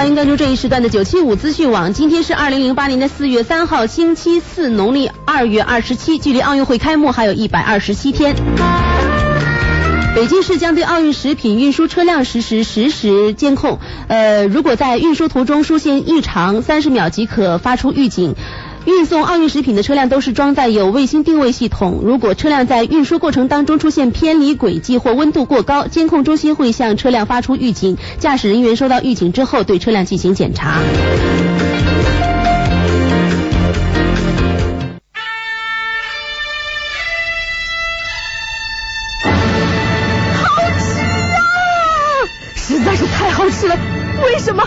欢迎关注这一时段的九七五资讯网。今天是二零零八年的四月三号，星期四，农历二月二十七，距离奥运会开幕还有一百二十七天。北京市将对奥运食品运输车辆实施实时监控，呃，如果在运输途中出现异常，三十秒即可发出预警。运送奥运食品的车辆都是装载有卫星定位系统。如果车辆在运输过程当中出现偏离轨迹或温度过高，监控中心会向车辆发出预警。驾驶人员收到预警之后，对车辆进行检查。好吃啊！实在是太好吃了。为什么？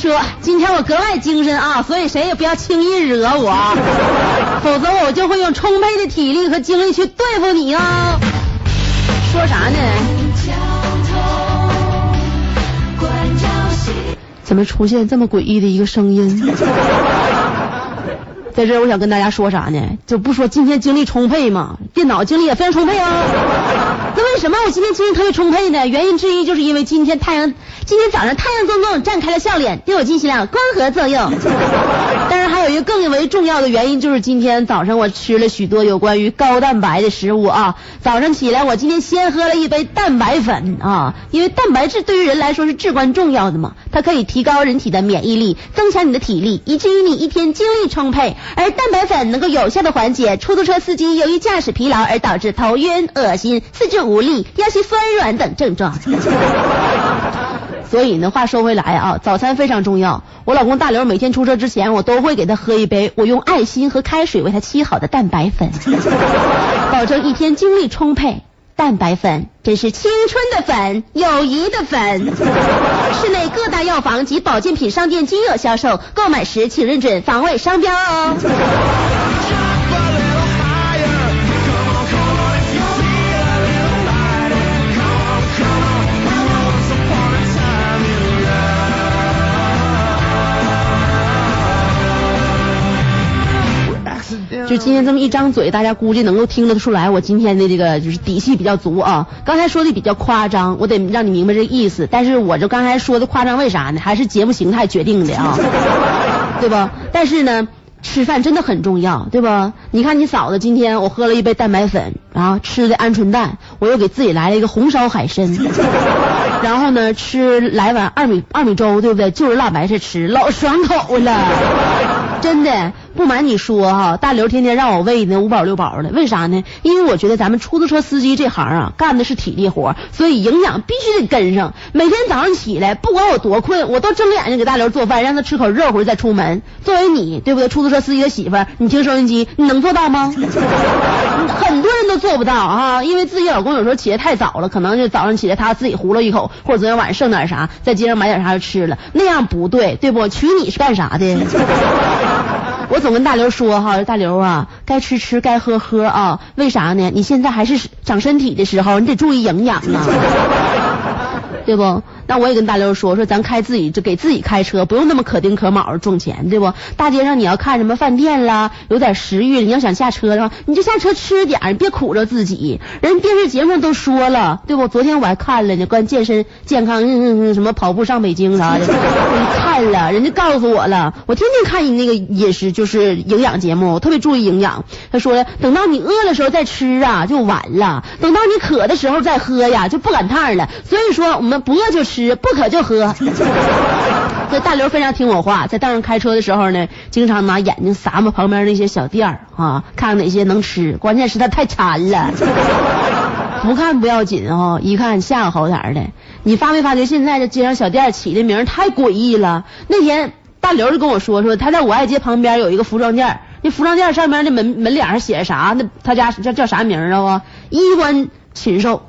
说。今天我格外精神啊，所以谁也不要轻易惹我，否则我就会用充沛的体力和精力去对付你啊。说啥呢？怎么出现这么诡异的一个声音？在这儿我想跟大家说啥呢？就不说今天精力充沛嘛，电脑精力也非常充沛啊。那为什么我今天精力特别充沛呢？原因之一就是因为今天太阳，今天早上太阳公公绽开了笑脸，对我进行了光合作用。更为重要的原因，就是今天早上我吃了许多有关于高蛋白的食物啊。早上起来，我今天先喝了一杯蛋白粉啊，因为蛋白质对于人来说是至关重要的嘛，它可以提高人体的免疫力，增强你的体力，以至于你一天精力充沛。而蛋白粉能够有效的缓解出租车司机由于驾驶疲劳而导致头晕、恶心、四肢无力、腰膝酸软等症状。所以呢，话说回来啊，早餐非常重要。我老公大刘每天出车之前，我都会给他喝一杯我用爱心和开水为他沏好的蛋白粉，保证一天精力充沛。蛋白粉，真是青春的粉，友谊的粉。市内各大药房及保健品商店均有销售，购买时请认准防伪商标哦。就今天这么一张嘴，大家估计能够听得出来，我今天的这个就是底气比较足啊。刚才说的比较夸张，我得让你明白这个意思。但是我这刚才说的夸张，为啥呢？还是节目形态决定的啊，对吧？但是呢，吃饭真的很重要，对吧？你看你嫂子今天我喝了一杯蛋白粉，然后吃的鹌鹑蛋，我又给自己来了一个红烧海参。然后呢，吃来碗二米二米粥，对不对？就是辣白菜吃，老爽口了。真的，不瞒你说哈，大刘天天让我喂那五宝六宝的，为啥呢？因为我觉得咱们出租车司机这行啊，干的是体力活，所以营养必须得跟上。每天早上起来，不管我多困，我都睁眼睛给大刘做饭，让他吃口热乎再出门。作为你，对不对？出租车司机的媳妇，你听收音机，你能做到吗？很多人都做不到啊，因为自己老公有时候起来太早了，可能就早上起来他自己胡了一口，或者昨天晚上剩点啥，在街上买点啥就吃了，那样不对，对不？娶你是干啥的？我总跟大刘说哈，大刘啊，该吃吃，该喝喝啊，为啥呢？你现在还是长身体的时候，你得注意营养啊。对不？那我也跟大刘说说，咱开自己就给自己开车，不用那么可丁可卯的挣钱，对不？大街上你要看什么饭店啦，有点食欲，你要想下车的话，你就下车吃点，别苦着自己。人电视节目都说了，对不？昨天我还看了呢，关健身健康，嗯嗯嗯，什么跑步上北京啥的，我看了，人家告诉我了，我天天看你那个饮食就是营养节目，我特别注意营养。他说了，等到你饿的时候再吃啊，就晚了；等到你渴的时候再喝呀，就不赶趟了。所以说，我们不饿就吃，吃不渴就喝。这大刘非常听我话，在道上开车的时候呢，经常拿眼睛撒摸旁边那些小店儿啊，看看哪些能吃。关键是他太馋了，不看不要紧啊、一看吓个好点的。你发没发觉现在这街上小店起的名太诡异了？那天大刘就跟我说说，他在我爱街旁边有一个服装店，那服装店上面那门门脸上写着啥？那他家叫叫啥名儿啊？衣冠禽兽。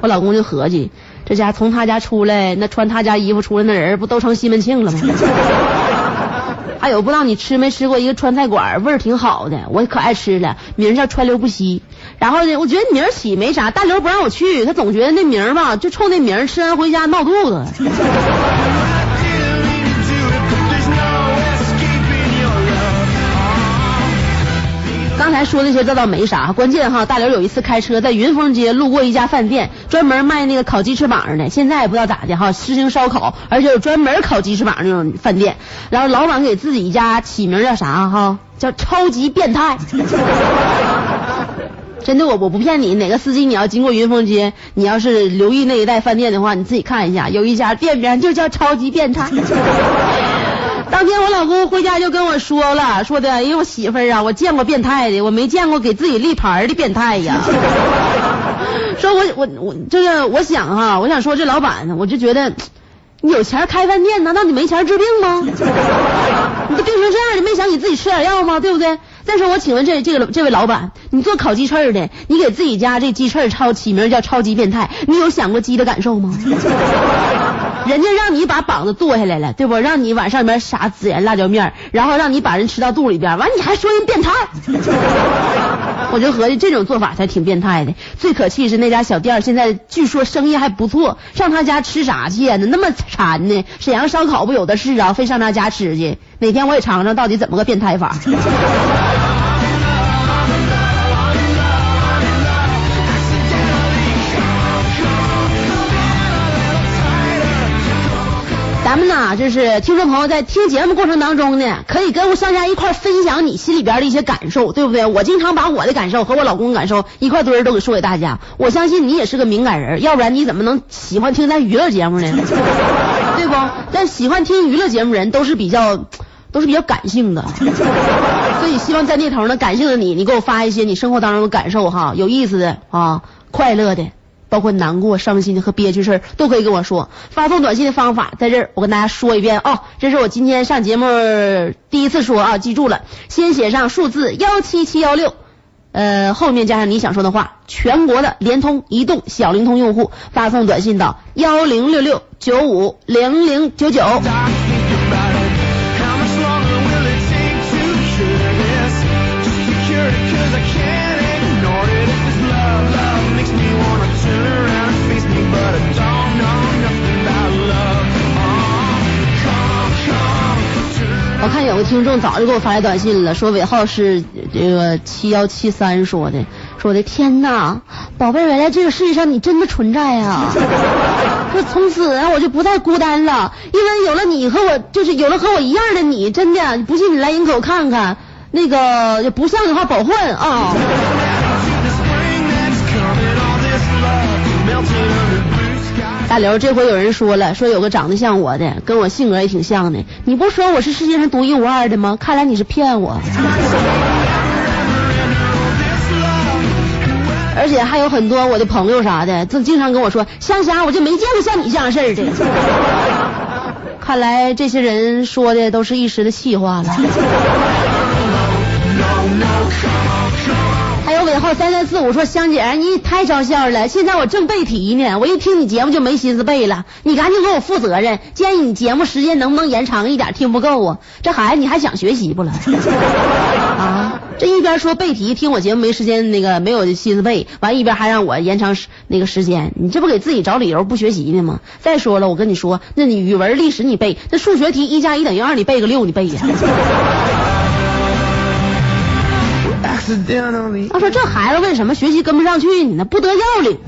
我老公就合计，这家从他家出来，那穿他家衣服出来那人不都成西门庆了吗？还有不知道你吃没吃过一个川菜馆，味儿挺好的，我可爱吃了，名叫川流不息。然后呢，我觉得名起没啥，大刘不让我去，他总觉得那名吧，就冲那名，吃完回家闹肚子。刚才说那些这倒没啥，关键哈，大刘有一次开车在云峰街路过一家饭店，专门卖那个烤鸡翅膀的。现在也不知道咋的哈，实行烧烤，而且有专门烤鸡翅膀那种饭店。然后老板给自己家起名叫啥哈？叫超级变态。真的，我我不骗你，哪个司机你要经过云峰街，你要是留意那一带饭店的话，你自己看一下，有一家店名就叫超级变态。当天我老公回家就跟我说了，说的，哎呀，我媳妇儿啊，我见过变态的，我没见过给自己立牌的变态呀。说我我我这个我想哈、我想说这老板，我就觉得你有钱开饭店，难道你没钱治病吗？你都病成这样了，没想给自己吃点药吗？对不对？再说我请问这这个这位老板，你做烤鸡翅的，你给自己家这鸡翅超起名叫超级变态，你有想过鸡的感受吗？人家让你把膀子剁下来了，对不？让你往上面撒孜然辣椒面，然后让你把人吃到肚里边，完你还说人变态，我就合计这种做法才挺变态的。最可气是那家小店现在据说生意还不错，上他家吃啥去呀？那那么馋呢？沈阳烧烤不有的是啊，非上他家吃去。哪天我也尝尝到底怎么个变态法。咱们呐，就是听众朋友在听节目过程当中呢，可以跟我上家一块分享你心里边的一些感受，对不对？我经常把我的感受和我老公的感受一块堆儿都给说给大家。我相信你也是个敏感人，要不然你怎么能喜欢听咱娱乐节目呢？对不？但喜欢听娱乐节目人都是比较都是比较感性的，所以希望在那头呢，感性的你，你给我发一些你生活当中的感受哈，有意思的啊，快乐的。包括难过、伤心的和憋屈事儿都可以跟我说。发送短信的方法在这儿，我跟大家说一遍哦。这是我今天上节目第一次说啊，记住了，先写上数字幺七七幺六，呃，后面加上你想说的话。全国的联通、移动、小灵通用户发送短信到幺零六六九五零零九九。有个听众早就给我发来短信了，说尾号是这个七幺七三说的，说的天呐，宝贝，原来这个世界上你真的存在啊！说从此啊我就不再孤单了，因为有了你和我，就是有了和我一样的你，真的，不信你来营口看看，那个不像的话保换啊。大刘，这回有人说了，说有个长得像我的，跟我性格也挺像的，你不说我是世界上独一无二的吗？看来你是骗我。而且还有很多我的朋友啥的，就经常跟我说，香霞，我就没见过像你这样事儿的。看来这些人说的都是一时的气话了。然后三三四五说香姐，你太招笑了，现在我正背题呢，我一听你节目就没心思背了，你赶紧给我负责任，建议你节目时间能不能延长一点，听不够啊，这孩子你还想学习不了？啊，这一边说背题，听我节目没时间，那个没有心思背，完一边还让我延长时那个时间，你这不给自己找理由不学习呢吗？再说了，我跟你说，那你语文、历史你背，那数学题一加一等于二，你背个六，你背呀。他说这孩子为什么学习跟不上去呢？不得要领。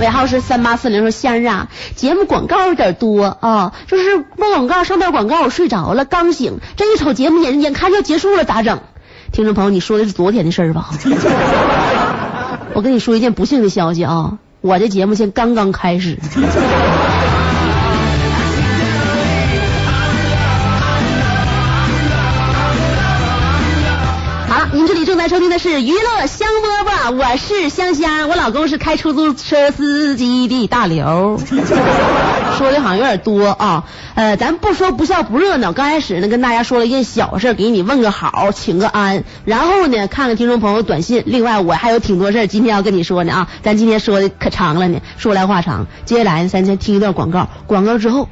尾号是三八四零，说先生啊，节目广告有点多啊，就是播广告上段广告我睡着了，刚醒，这一瞅节目眼眼看就要结束了，咋整？听众朋友，你说的是昨天的事儿吧？我跟你说一件不幸的消息啊，我这节目现刚刚开始。在收听的是娱乐香饽饽，我是香香，我老公是开出租车司机的大刘。说的好像有点多啊，呃，咱不说不笑不热闹，刚开始呢跟大家说了一件小事，给你问个好，请个安，然后呢看看听众朋友短信，另外我还有挺多事儿今天要跟你说呢啊，咱今天说的可长了呢，说来话长，接下来咱先听一段广告，广告之后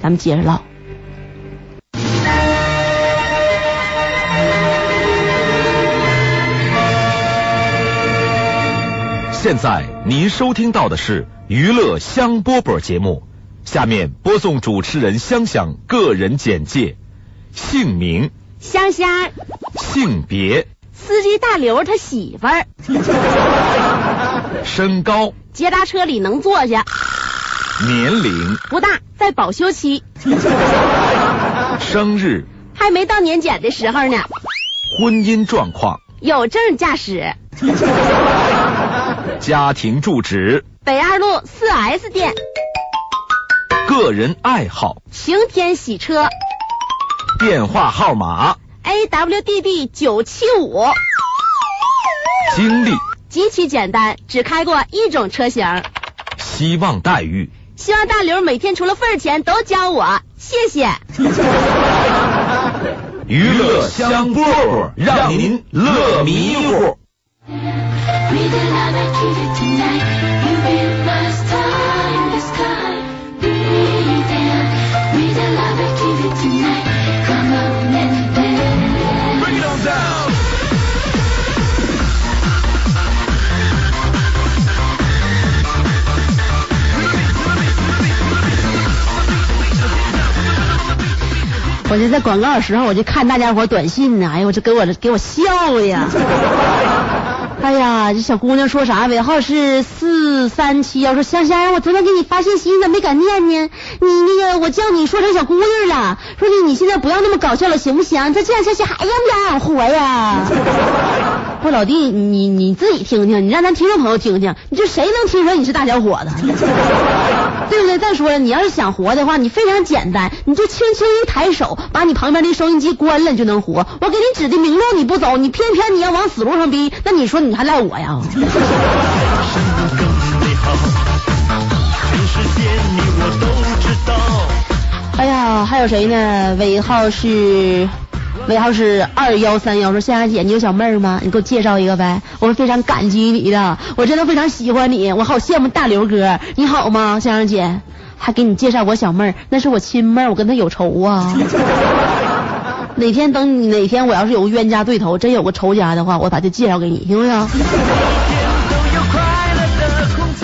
咱们接着唠。现在您收听到的是娱乐香饽饽节目，下面播送主持人香香个人简介：姓名、香香，性别、司机大刘他媳妇儿，身高、捷达车里能坐下，年龄、不大，在保修期，生日、还没到年检的时候呢，婚姻状况、有证驾驶。家庭住址、北二路四 S 店，个人爱好、晴天洗车电话号码、，AWDD 九七五，经历、极其简单，只开过一种车型。希望待遇。希望大刘每天除了份儿钱都教我，谢谢。娱乐香饽饽，让您乐迷糊。Read the love I give you tonight. You be my star in the sky. Breathe in. Read the love I give you tonight. Come on and dance. Bring it on down. 我就在广告的时候，我就看大家伙短信呢，哎呦，我这给我这给我笑的呀！哎呀，这小姑娘说啥？尾号是四三七幺，说香香，我昨天给你发信息，你咋没敢念呢？你那个我叫你说成小姑娘了，说你你现在不要那么搞笑了，行不行？再这样下去还让不让活呀？不老弟，你你自己听听，你让咱听众朋友听听，你这谁能听说你是大小伙子？对不对？再说了，你要是想活的话，你非常简单，你就轻轻一抬手，把你旁边的收音机关了，你就能活。我给你指的明路你不走，你偏偏你要往死路上逼，那你说你还赖我呀？哎呀，还有谁呢？尾号是尾号是二幺三幺，说香香姐，你有小妹儿吗？你给我介绍一个呗，我会非常感激你的，我真的非常喜欢你，我好羡慕大刘哥，你好吗，香香姐？还给你介绍我小妹儿，那是我亲妹儿，我跟她有仇啊。哪天等你哪天我要是有个冤家对头，真有个仇家的话，我把她介绍给你，行不行？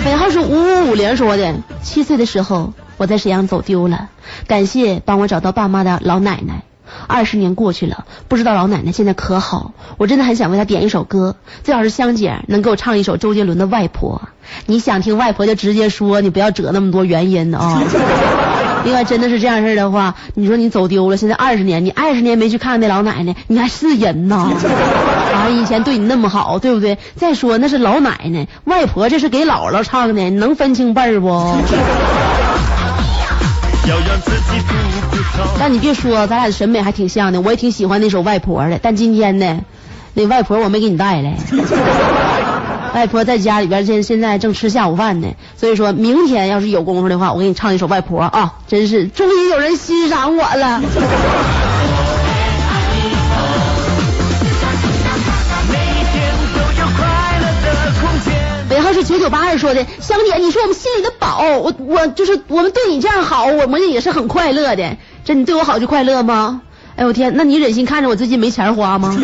尾号是五五五零说的，七岁的时候我在沈阳走丢了，感谢帮我找到爸妈的老奶奶。二十年过去了，不知道老奶奶现在可好？我真的很想为她点一首歌，最好是香姐能给我唱一首周杰伦的《外婆》。你想听外婆就直接说，你不要折那么多原因啊。另外，真的是这样事儿的话，你说你走丢了，现在二十年，你二十年没去看那老奶奶，你还是人呐？啊，以前对你那么好，对不对？再说那是老奶奶，外婆这是给姥姥唱的，你能分清辈儿不？但你别说，咱俩的审美还挺像的，我也挺喜欢那首《外婆》的。但今天呢，那外婆我没给你带来，外婆在家里边现现在正吃下午饭呢。所以说明天要是有功夫的话，我给你唱一首《外婆》啊，真是终于有人欣赏我了。尾号是九九八二说的，香姐，你是我们心里的宝，我我就是我们对你这样好，我们也是很快乐的。这你对我好就快乐吗？哎呦我天，那你忍心看着我最近没钱花吗？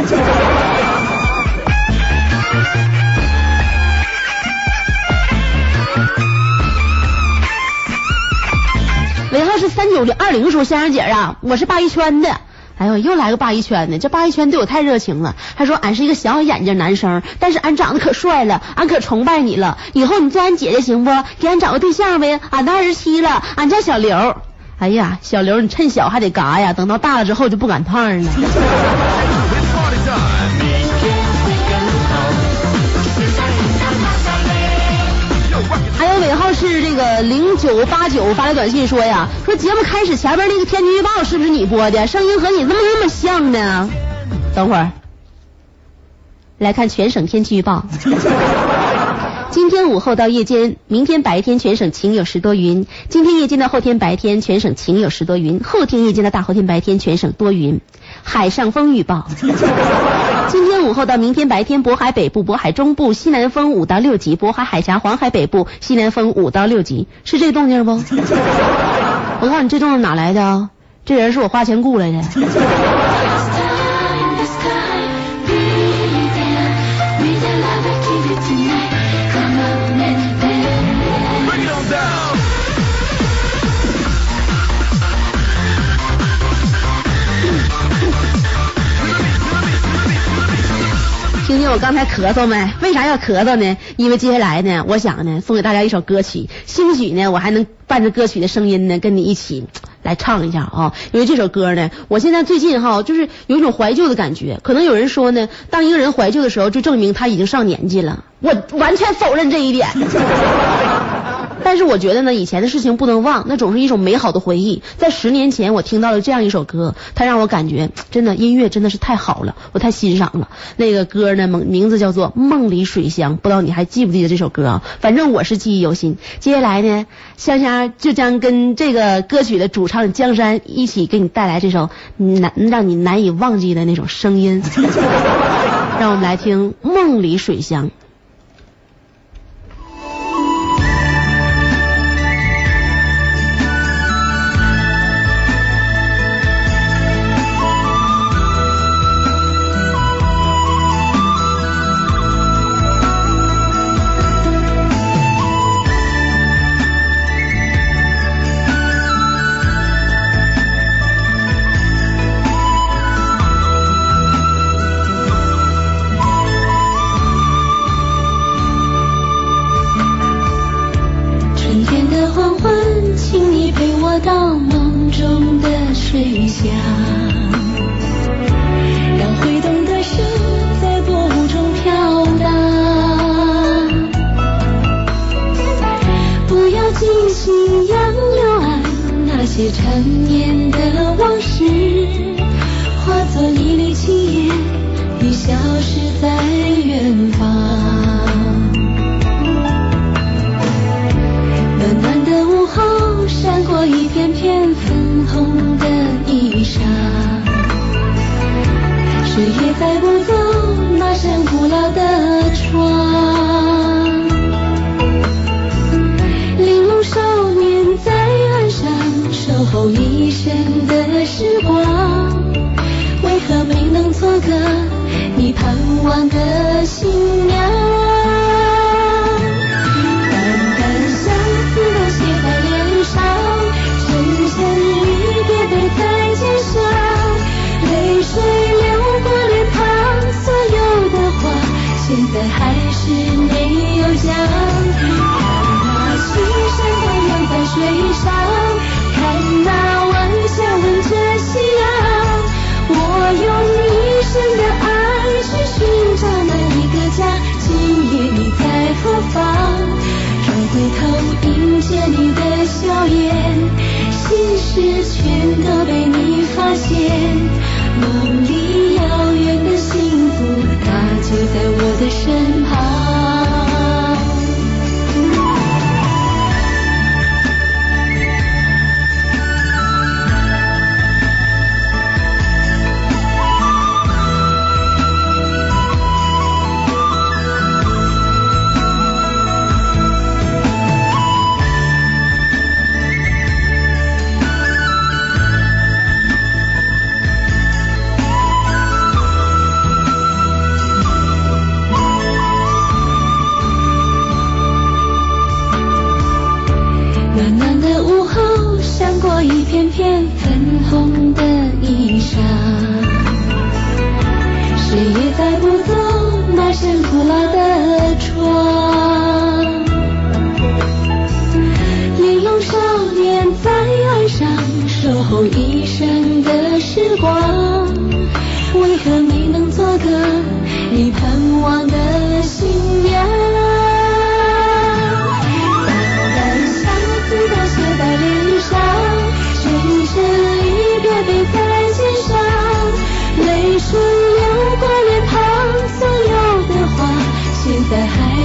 尾号是三九零二零说香香姐啊，我是鲅鱼圈的。哎呦，又来个八一圈的，这八一圈对我太热情了，还说俺是一个小眼睛男生，但是俺长得可帅了，俺可崇拜你了，以后你做俺姐姐行不？给俺找个对象呗，俺都二十七了，俺叫小刘。哎呀，小刘，你趁小还得嘎呀，等到大了之后就不赶趟了。是这个零九八九发来短信说呀，说节目开始前面那个天气预报是不是你播的？声音和你怎么那么像呢？等会儿，来看全省天气预报。今天午后到夜间，明天白天全省晴有时多云；今天夜间到后天白天全省晴有时多云；后天夜间到大后天白天全省多云。海上风预报。今天午后到明天白天，渤海北部、渤海中部西南风五到六级，渤海海峡、黄海北部西南风五到六级，是这动静不？我告诉你，这动静哪来的啊？这人是我花钱雇来的。我刚才咳嗽没？为啥要咳嗽呢？因为接下来呢，我想呢，送给大家一首歌曲，兴许呢，我还能伴着歌曲的声音呢，跟你一起来唱一下啊。因为这首歌呢，我现在最近哈，就是有一种怀旧的感觉。可能有人说呢，当一个人怀旧的时候，就证明他已经上年纪了。我完全否认这一点。但是我觉得呢，以前的事情不能忘，那总是一种美好的回忆。在十年前，我听到了这样一首歌，它让我感觉真的音乐真的是太好了，我太欣赏了。那个歌呢，名名字叫做《梦里水乡》，不知道你还记不记得这首歌啊？反正我是记忆犹新。接下来呢，香香就将跟这个歌曲的主唱江山一起给你带来这首难让你难以忘记的那种声音。让我们来听《梦里水乡》。事全都被你发现。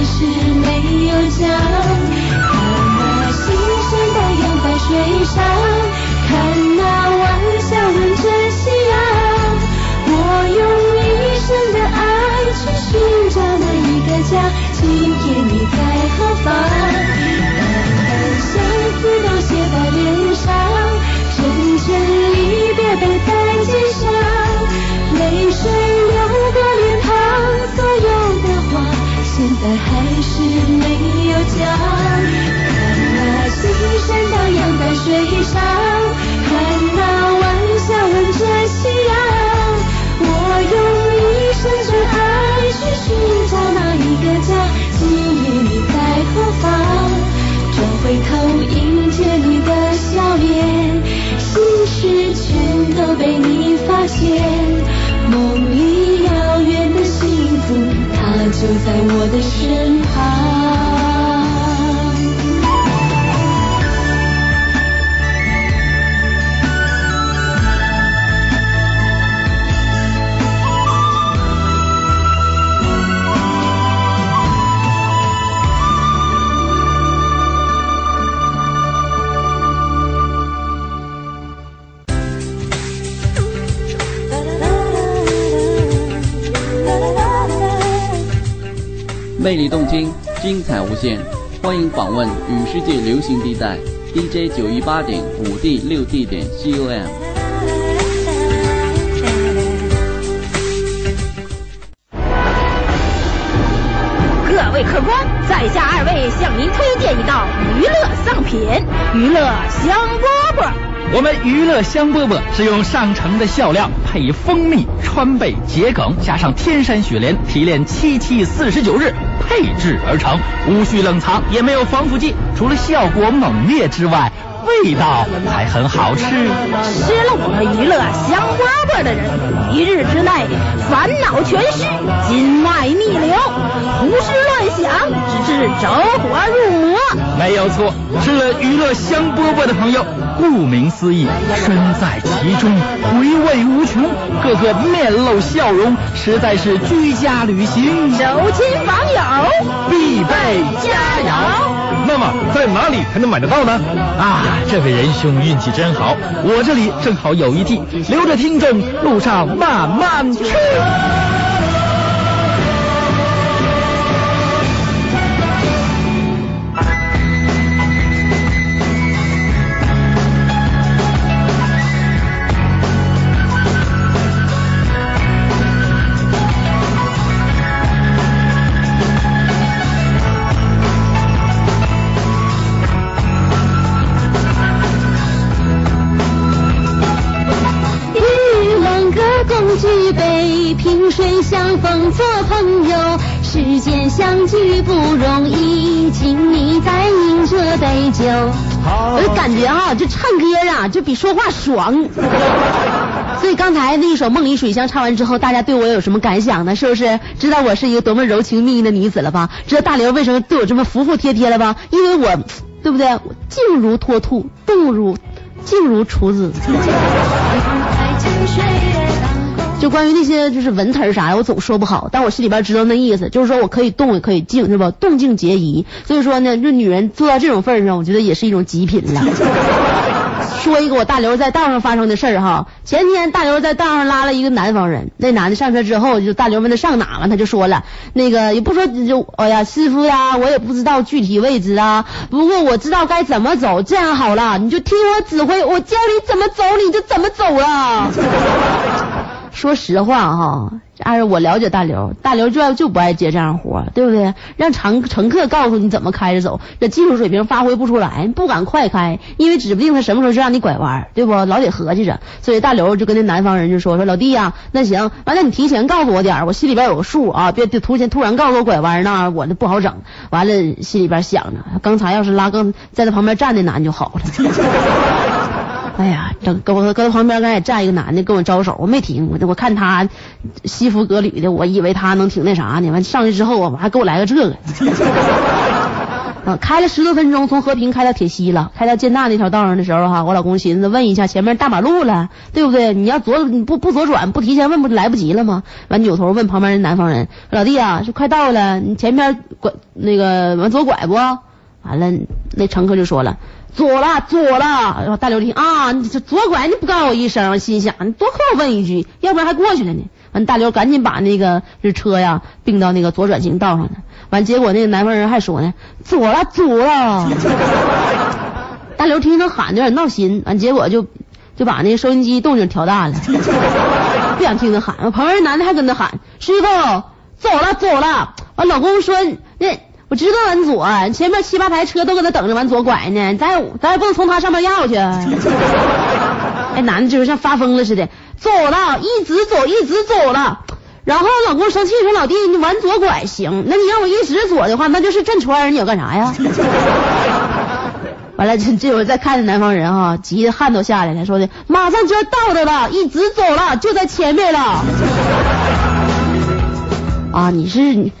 是没有讲。看那青山荡漾在水上，在魅力动听，精彩无限，欢迎访问与世界流行地带 DJ 九一八点五 D 六 D 点 COM。各位客官，在下二位向您推荐一道娱乐上品——娱乐香饽饽。我们娱乐香饽饽是用上乘的笑料配蜂蜜、川贝、桔梗，加上天山雪莲提炼七七四十九日配制而成，无需冷藏，也没有防腐剂，除了效果猛烈之外，味道还很好吃。吃了我们娱乐香饽饽的人，一日之内烦恼全失，筋脉逆流，胡思乱想，直至走火入魔。没有错，吃了娱乐香饽饽的朋友，顾名思义，身在其中，回味无穷，个个面露笑容，实在是居家旅行走亲访友必备佳肴。那么在哪里才能买得到呢？啊，这位仁兄运气真好，我这里正好有一屉，留着听众路上慢慢吃。相逢做朋友。世间相聚不容易，请你再饮这杯酒。我就感觉啊，这唱歌啊，就比说话爽。所以刚才那一首《梦里水乡》唱完之后，大家对我有什么感想呢？是不是知道我是一个多么柔情蜜意的女子了吧？知道大刘为什么对我这么服服帖帖了吧？因为我，对不对？静如脱兔，动如静如处子。就关于那些就是文词啥的，我总说不好，但我心里边知道那意思，就是说我可以动也可以静，是吧？动静皆宜。所以说呢，这女人做到这种份上，我觉得也是一种极品了。说一个我大刘在道上发生的事儿哈，前天大刘在道上拉了一个南方人，那男的上车之后，就大刘问他上哪嘛，他就说了，那个也不说就哎呀师傅呀，我也不知道具体位置啊，不过我知道该怎么走，这样好了，你就听我指挥，我教你怎么走，你就怎么走了。说实话哈，按照我了解大刘，大刘就爱就不爱接这样活，对不对？让乘乘客告诉你怎么开着走，这技术水平发挥不出来，不敢快开，因为指不定他什么时候就让你拐弯，对不？老得合计着。所以大刘就跟那南方人就说说老弟呀、那行，完了你提前告诉我点，我心里边有个数啊，别别突然突然告诉我拐弯那我那不好整。完了心里边想着，刚才要是拉更在他旁边站的男就好了。哎呀，等搁我搁他旁边刚才也站一个男的跟我招手，我没停，我我看他西服革履的，我以为他能挺那啥呢。完上去之后啊，我还给我来个这个。啊，开了十多分钟，从和平开到铁西了，开到建大那条道上的时候哈，我老公寻思问一下前面大马路了，对不对？你要左你不不左转，不提前问不就来不及了吗？完扭头问旁边人南方人，老弟啊，是快到了，你前面拐那个往左拐不？完了，那乘客就说了。左了，左了。然后大刘听啊，你这左拐你不告诉我一声，心想你多亏我问一句，要不然还过去了呢。完，大刘赶紧把那个这车呀并到那个左转行道上呢。完，结果那个南方人还说呢，左了，左了。大刘听他喊的有点闹心，完结果就就把那个收音机动静调大了，不想听他喊。旁边男的还跟他喊，师傅走了，走了。完，老公说那。我知道往左，前面七八排车都搁那等着往左拐呢，咱也咱也不能从他上面绕去。哎，男的就是像发疯了似的，走了，一直走，一直走了。然后老公生气说：“老弟，你往左拐行，那你让我一直左的话，那就是转圈儿，你要干啥呀？” 完了，这这会儿再看着南方人哈，急的汗都下来了，说的马上就要到的了，一直走了，就在前面了。啊，你是你。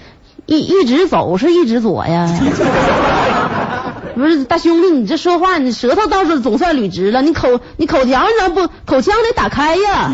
一一直走是一直左呀，不是大兄弟，你这说话你舌头倒是总算捋直了，你口你口条你咋不口腔得打开呀？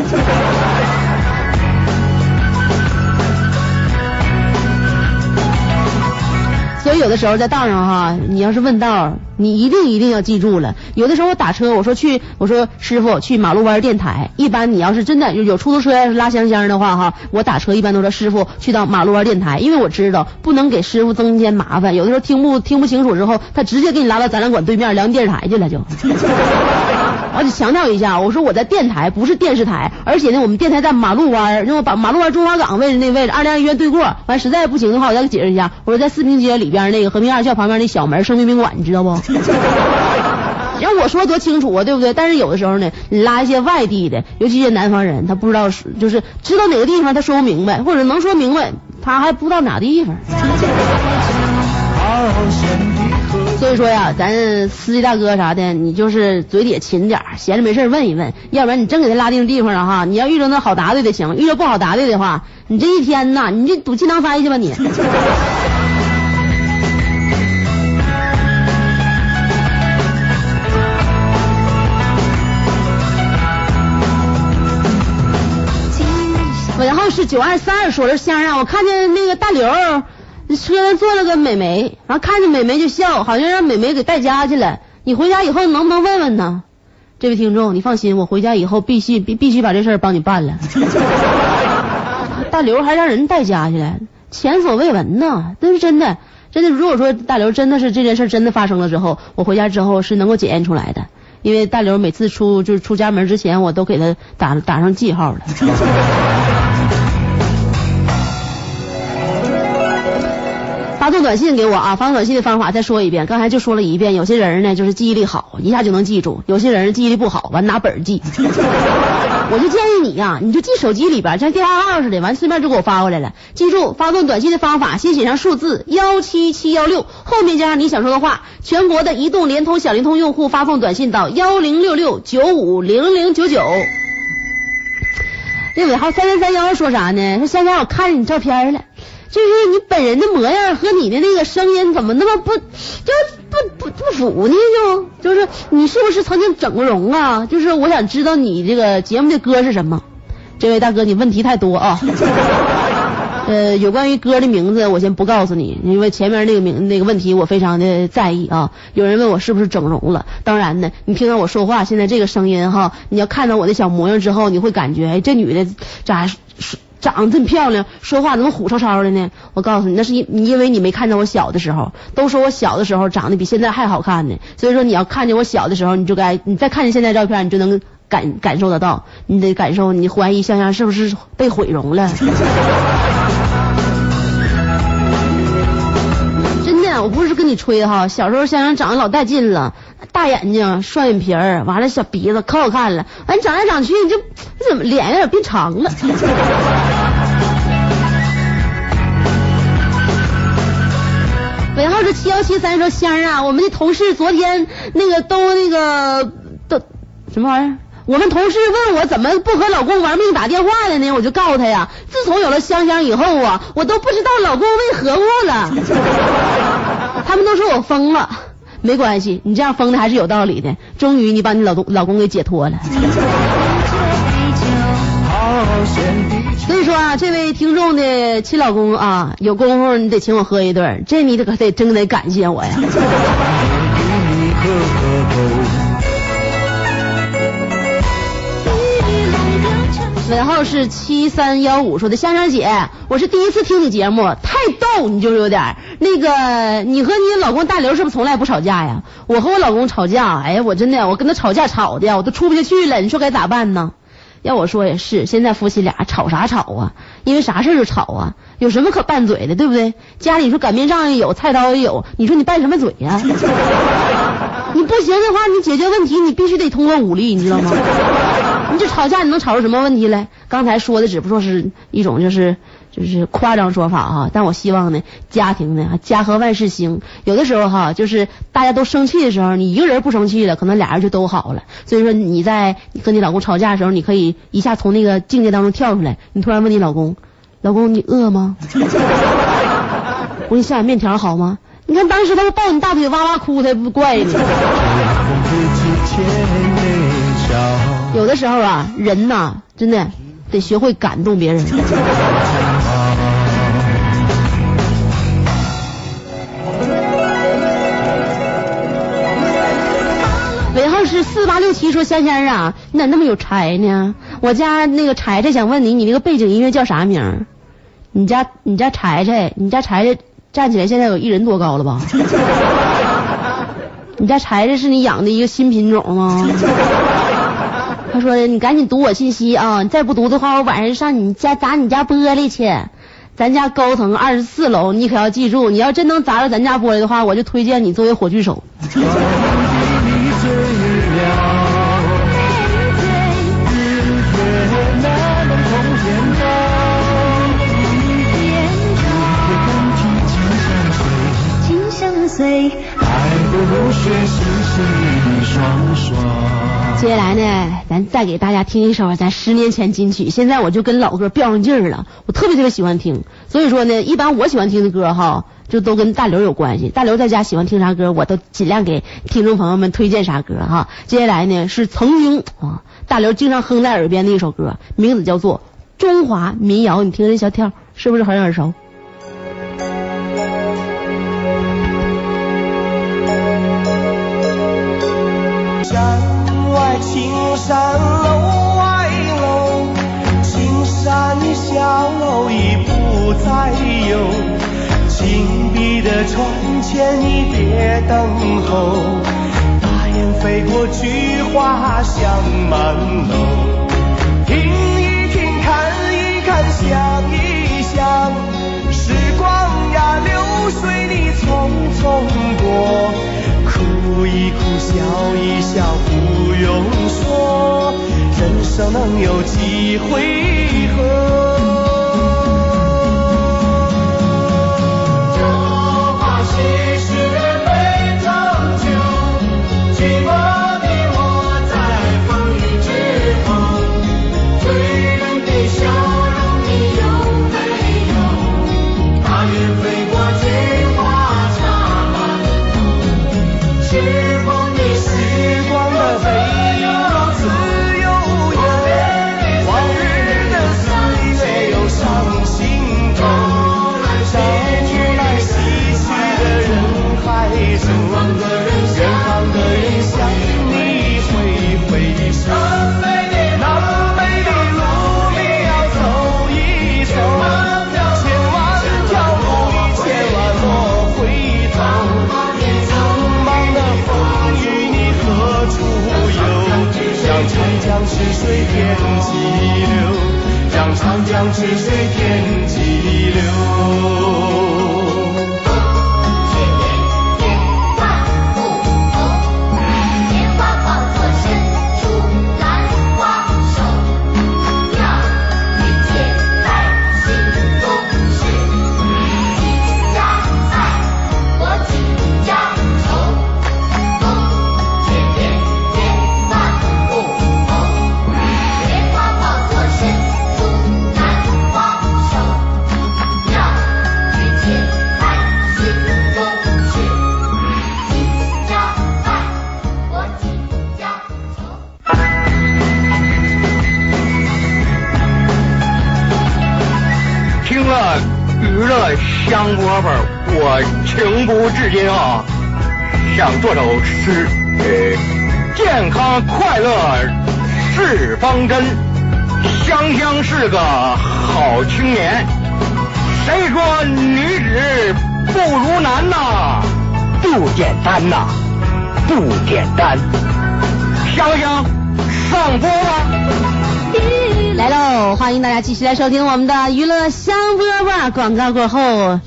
所以有的时候在道上哈，你要是问道，你一定一定要记住了。有的时候我打车，我说去，我说师傅去马路湾电台。一般你要是真的有有出租车要是拉香香的话哈，我打车一般都说师傅去到马路湾电台，因为我知道不能给师傅增添麻烦。有的时候听不听不清楚之后，他直接给你拉到展览馆对面辽宁电视台去了就。我得强调一下，我说我在电台不是电视台，而且呢，我们电台在马路湾儿，因为把马路湾中华港位置那位置，二零二医院对过。完实在不行的话，我再解释一下，我说在四平街里边那个和平二校旁边那小门生命宾馆，你知道不？让我说多清楚啊，对不对？但是有的时候呢，你拉一些外地的，尤其是南方人，他不知道就是知道哪个地方他说不明白，或者能说明白，他还不知道哪地方。所以说呀，咱司机大哥啥的，你就是嘴里也勤点儿，闲着没事问一问，要不然你真给他拉定地方了哈，你要遇着那好答对的行，遇着不好答对的话，你这一天呐，你就赌气囊塞去吧你。然后是九二三二说的香啊，我看见那个大刘车上坐了个美眉，然后看着美眉就笑，好像让美眉给带家去了。你回家以后能不能问问呢？这位听众，你放心，我回家以后必须必必须把这事儿帮你办了。大刘还让人带家去了，前所未闻呐，这是真的，真的。如果说大刘真的是这件事真的发生了之后，我回家之后是能够检验出来的，因为大刘每次出就是出家门之前，我都给他打打上记号了。发送短信给我啊！发送短信的方法再说一遍，刚才就说了一遍。有些人呢就是记忆力好，一下就能记住；有些人记忆力不好，完拿本记。我就建议你呀、你就记手机里边，像电话号似的，完顺便就给我发过来了。记住发送短信的方法，先写上数字幺七七幺六，后面加上你想说的话。全国的移动、联通、小灵通用户发送短信到幺零六六九五零零九九。这尾号三三三幺说啥呢？说香香，我看见你照片了。就是你本人的模样和你的那个声音怎么那么不就不不不符呢？就就是你是不是曾经整过容啊？就是我想知道你这个节目的歌是什么。这位大哥，你问题太多啊。呃，有关于歌的名字，我先不告诉你，因为前面那个名那个问题我非常的在意啊。有人问我是不是整容了，当然呢，你听到我说话，现在这个声音哈，你要看到我的小模样之后，你会感觉，这女的咋长得这么漂亮，说话怎么虎超超的呢？我告诉你，那是因因为你没看见我小的时候，都说我小的时候长得比现在还好看呢。所以说你要看见我小的时候，你就该你再看见现在照片，你就能感感受得到，你得感受，你怀疑香香是不是被毁容了？真的，我不是跟你吹哈，小时候香香长得老带劲了，大眼睛、双眼皮儿，完了小鼻子可好看了，完长来长去你就你怎么脸有点变长了？尾号是七幺七三说香儿啊，我们的同事昨天那个都那个都什么玩意儿？我们同事问我怎么不和老公玩命打电话的呢？我就告诉他呀，自从有了香香以后啊，我都不知道老公为何物了。他们都说我疯了，没关系，你这样疯的还是有道理的。终于你把你老公老公给解脱了。所以说啊，这位听众的亲老公啊，有功夫你得请我喝一顿，这你得可得真得感谢我呀。尾号是七三幺五说的香香姐，我是第一次听你节目，太逗，你就是有点那个，你和你老公大刘是不是从来不吵架呀？我和我老公吵架，哎呀，我真的我跟他吵架吵的，我都出不下去了，你说该咋办呢？要我说也是，现在夫妻俩吵啥吵啊？因为啥事就吵啊？有什么可拌嘴的，对不对？家里说擀面杖也有，菜刀也有，你说你拌什么嘴呀、你不行的话，你解决问题你必须得通过武力，你知道吗？你这吵架你能吵出什么问题来？刚才说的只不过是一种就是就是夸张说法哈，但我希望呢，家庭呢家和万事兴。有的时候哈，就是大家都生气的时候，你一个人不生气了，可能俩人就都好了。所以说你在和你老公吵架的时候，你可以一下从那个境界当中跳出来，你突然问你老公，老公你饿吗？我给你下碗面条好吗？你看当时他不抱你大腿哇哇哭，他也不怪你。有的时候啊，人呐，真的得学会感动别人。尾号是四八六七，说香香啊，你咋那么有才呢？我家那个柴柴想问你，你那个背景音乐叫啥名？你家你家柴柴，你家柴柴站起来现在有一人多高了吧？你家柴子是你养的一个新品种吗？他说你赶紧读我信息啊，你再不读的话，我晚上上你家砸你家玻璃去。咱家高层二十四楼，你可要记住，你要真能砸着咱家玻璃的话，我就推荐你作为火炬手。接下来呢，咱再给大家听一首咱十年前金曲，现在我就跟老歌飙上劲儿了，我特别特别喜欢听。所以说呢，一般我喜欢听的歌哈，就都跟大刘有关系。大刘在家喜欢听啥歌，我都尽量给听众朋友们推荐啥歌哈。接下来呢是曾经啊，大刘经常哼在耳边的一首歌，名字叫做《中华民谣》，你听这小调是不是很耳熟？山外青山楼外楼，青山小楼已不再有。紧闭的窗前你别等候，大雁飞过菊花香满楼。听一听，看一看，想一想，时光呀流水你匆匆过。哭一哭，笑一笑，不用说，人生能有几回至今啊，想做首诗。健康快乐是方针，香香是个好青年。谁说女子不如男呐？不简单呐，不简单。香香上播吧。来喽！欢迎大家继续来收听我们的娱乐香饽饽。广告过后，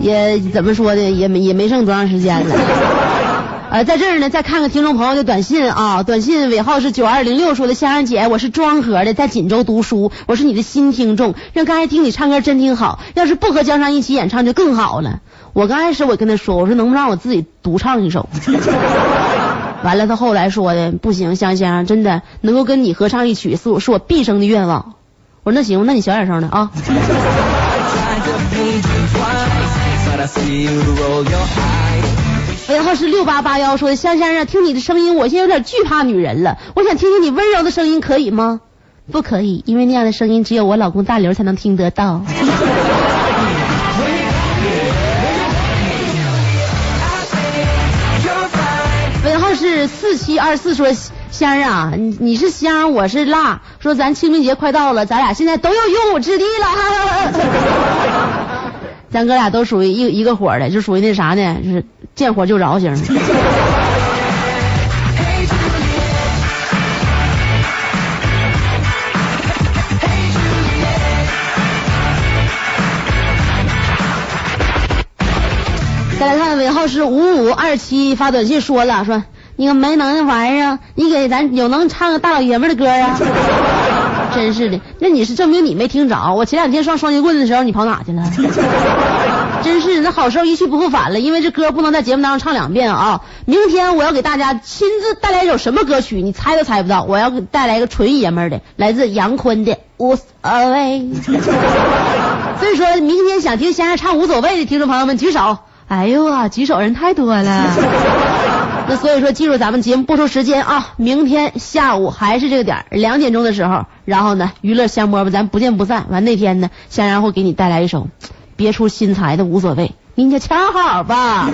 也怎么说呢？也没也没剩多长时间了。呃，在这儿呢，再看看听众朋友的短信啊，短信尾号是九二零六，说的香香姐，我是庄河的，在锦州读书，我是你的新听众，让刚才听你唱歌真挺好，要是不和江山一起演唱就更好了。我刚开始我跟他说，我说能不能让我自己独唱一首？完了，他后来说的不行，香香真的能够跟你合唱一曲，是我是我毕生的愿望。我说那行，那你小点声的啊。尾号是六八八幺，说的香香啊，听你的声音，我现在有点惧怕女人了。我想听听你温柔的声音，可以吗？不可以，因为那样的声音只有我老公大刘才能听得到。尾号是四七二四，说香儿啊，你你是香，我是辣，说咱清明节快到了，咱俩现在都有用武之地了。咱哥俩都属于一一个伙的，就属于那啥呢，就是见火就着型。再来看尾号是五五二七发短信说了，说你个没能耐玩意儿，你给咱有能唱个大老爷们的歌啊？真是的，那你是证明你没听着。我前两天上双节棍的时候，你跑哪去了？真是，那好时候一去不复返了，因为这歌不能在节目当中唱两遍啊。明天我要给大家亲自带来一首什么歌曲，你猜都猜不到。我要给带来一个纯爷们儿的，来自杨坤的《无所谓》。所以说明天想听先生唱《无所谓》的听众朋友们举手。哎呦啊，举手人太多了。那所以说，记住咱们节目播出时间啊，明天下午还是这个点，两点钟的时候。然后呢，娱乐香饽饽，咱不见不散。完那天呢，香然会给你带来一首别出心裁的《无所谓》，您就瞧好吧。